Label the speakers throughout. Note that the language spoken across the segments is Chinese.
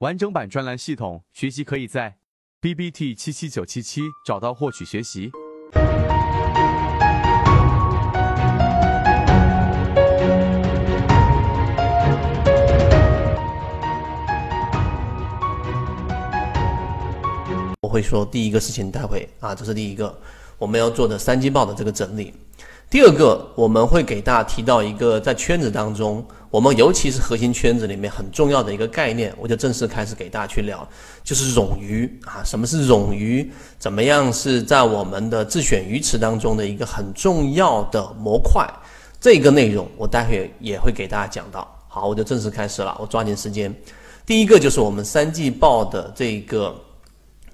Speaker 1: 完整版专栏系统学习可以在 B B T 七七九七七找到获取学习。
Speaker 2: 我会说第一个事情，待会啊，这是第一个我们要做的三季报的这个整理。第二个，我们会给大家提到一个在圈子当中，我们尤其是核心圈子里面很重要的一个概念，我就正式开始给大家去聊，就是冗余啊。什么是冗余？怎么样是在我们的自选鱼池当中的一个很重要的模块？这个内容我待会也会给大家讲到。好，我就正式开始了，我抓紧时间。第一个就是我们三季报的这个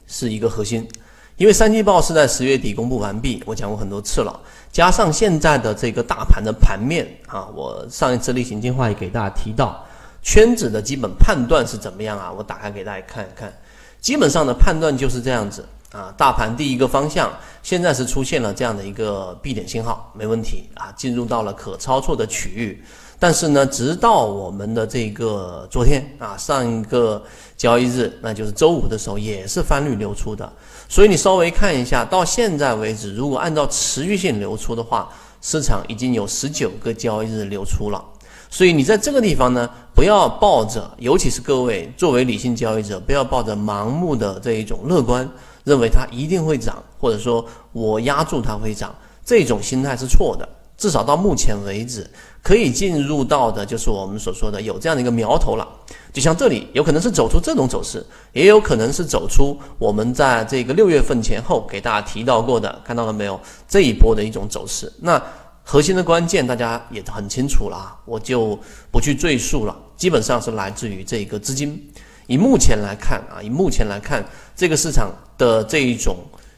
Speaker 2: 是一个核心。因为三季报是在十月底公布完毕，我讲过很多次了。加上现在的这个大盘的盘面啊，我上一次例行电话也给大家提到，圈子的基本判断是怎么样啊？我打开给大家看一看，基本上的判断就是这样子啊。大盘第一个方向现在是出现了这样的一个 B 点信号，没问题啊，进入到了可操作的区域。但是呢，直到我们的这个昨天啊，上一个交易日，那就是周五的时候，也是翻绿流出的。所以你稍微看一下，到现在为止，如果按照持续性流出的话，市场已经有十九个交易日流出了。所以你在这个地方呢，不要抱着，尤其是各位作为理性交易者，不要抱着盲目的这一种乐观，认为它一定会涨，或者说我压住它会涨，这种心态是错的。至少到目前为止，可以进入到的就是我们所说的有这样的一个苗头了。就像这里有可能是走出这种走势，也有可能是走出我们在这个六月份前后给大家提到过的，看到了没有这一波的一种走势。那核心的关键大家也很清楚了啊，我就不去赘述了。基本上是来自于这个资金。以目前来看啊，以目前来看，这个市场的这一种。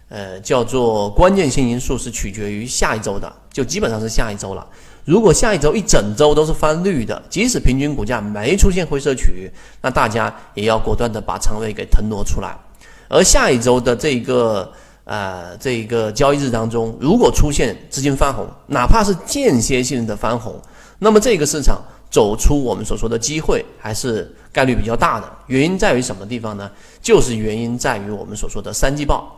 Speaker 2: 呃，叫做关键性因素是取决于下一周的，就基本上是下一周了。如果下一周一整周都是翻绿的，即使平均股价没出现灰色区域，那大家也要果断的把仓位给腾挪出来。而下一周的这个呃这个交易日当中，如果出现资金翻红，哪怕是间歇性的翻红，那么这个市场走出我们所说的机会还是概率比较大的。原因在于什么地方呢？就是原因在于我们所说的三季报。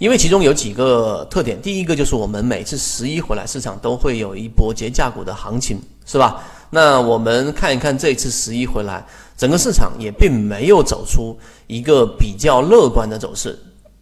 Speaker 2: 因为其中有几个特点，第一个就是我们每次十一回来，市场都会有一波节假股的行情，是吧？那我们看一看这次十一回来，整个市场也并没有走出一个比较乐观的走势，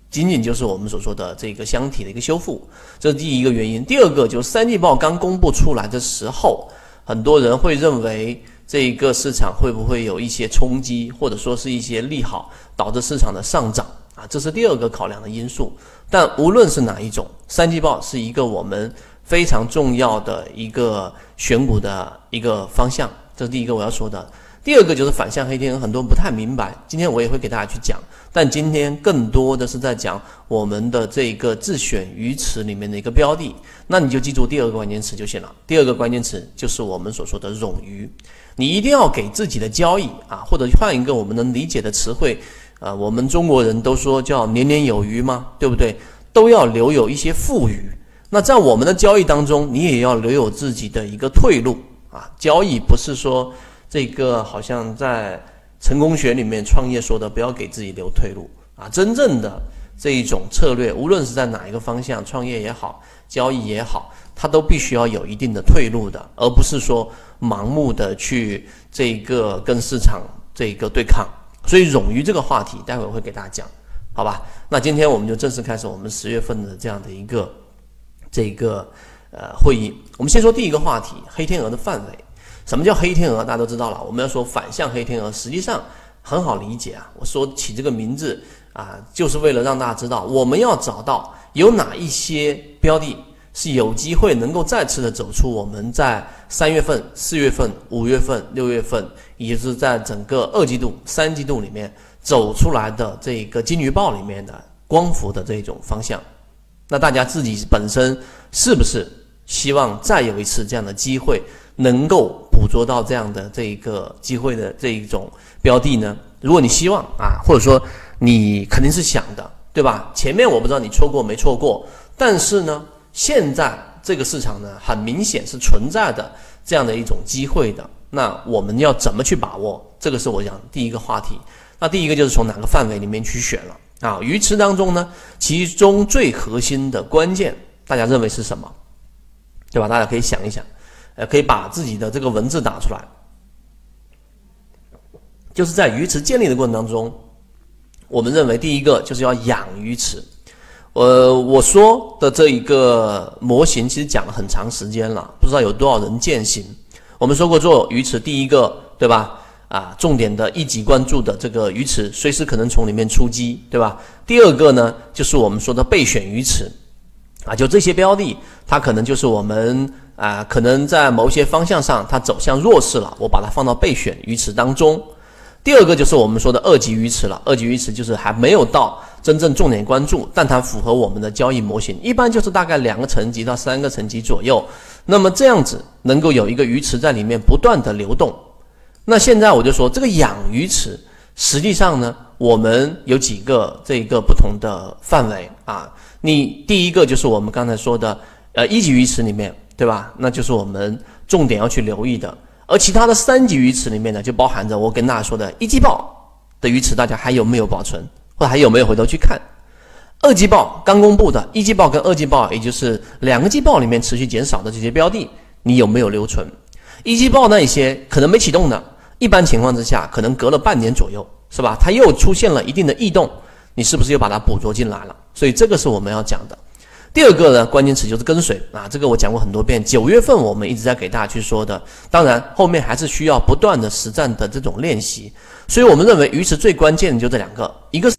Speaker 2: 仅仅就是我们所说的这个箱体的一个修复，这是第一个原因。第二个就是三季报刚公布出来的时候，很多人会认为这一个市场会不会有一些冲击，或者说是一些利好，导致市场的上涨。啊，这是第二个考量的因素。但无论是哪一种，三季报是一个我们非常重要的一个选股的一个方向。这是第一个我要说的。第二个就是反向黑天鹅，很多人不太明白。今天我也会给大家去讲，但今天更多的是在讲我们的这个自选鱼池里面的一个标的。那你就记住第二个关键词就行了。第二个关键词就是我们所说的冗余。你一定要给自己的交易啊，或者换一个我们能理解的词汇。啊，我们中国人都说叫年年有余嘛？对不对？都要留有一些富余。那在我们的交易当中，你也要留有自己的一个退路啊。交易不是说这个，好像在成功学里面创业说的，不要给自己留退路啊。真正的这一种策略，无论是在哪一个方向，创业也好，交易也好，它都必须要有一定的退路的，而不是说盲目的去这个跟市场这个对抗。所以冗余这个话题，待会儿会给大家讲，好吧？那今天我们就正式开始我们十月份的这样的一个这个呃会议。我们先说第一个话题，黑天鹅的范围。什么叫黑天鹅？大家都知道了。我们要说反向黑天鹅，实际上很好理解啊。我说起这个名字啊，就是为了让大家知道，我们要找到有哪一些标的。是有机会能够再次的走出我们在三月份、四月份、五月份、六月份，也就是在整个二季度、三季度里面走出来的这个金鱼报里面的光伏的这种方向。那大家自己本身是不是希望再有一次这样的机会，能够捕捉到这样的这一个机会的这一种标的呢？如果你希望啊，或者说你肯定是想的，对吧？前面我不知道你错过没错过，但是呢？现在这个市场呢，很明显是存在的这样的一种机会的那我们要怎么去把握？这个是我讲第一个话题。那第一个就是从哪个范围里面去选了啊？鱼池当中呢，其中最核心的关键，大家认为是什么？对吧？大家可以想一想，呃，可以把自己的这个文字打出来。就是在鱼池建立的过程当中，我们认为第一个就是要养鱼池。呃，我说的这一个模型其实讲了很长时间了，不知道有多少人践行。我们说过做鱼池，第一个对吧？啊，重点的一级关注的这个鱼池，随时可能从里面出击，对吧？第二个呢，就是我们说的备选鱼池，啊，就这些标的，它可能就是我们啊，可能在某些方向上它走向弱势了，我把它放到备选鱼池当中。第二个就是我们说的二级鱼池了，二级鱼池就是还没有到真正重点关注，但它符合我们的交易模型，一般就是大概两个层级到三个层级左右。那么这样子能够有一个鱼池在里面不断的流动。那现在我就说，这个养鱼池实际上呢，我们有几个这个不同的范围啊。你第一个就是我们刚才说的，呃，一级鱼池里面，对吧？那就是我们重点要去留意的。而其他的三级鱼池里面呢，就包含着我跟大家说的一季报的鱼池，大家还有没有保存，或者还有没有回头去看？二季报刚公布的一季报跟二季报，也就是两个季报里面持续减少的这些标的，你有没有留存？一季报那一些可能没启动的。一般情况之下，可能隔了半年左右，是吧？它又出现了一定的异动，你是不是又把它捕捉进来了？所以这个是我们要讲的。第二个呢，关键词就是跟随啊，这个我讲过很多遍。九月份我们一直在给大家去说的，当然后面还是需要不断的实战的这种练习。所以我们认为鱼池最关键的就这两个，一个是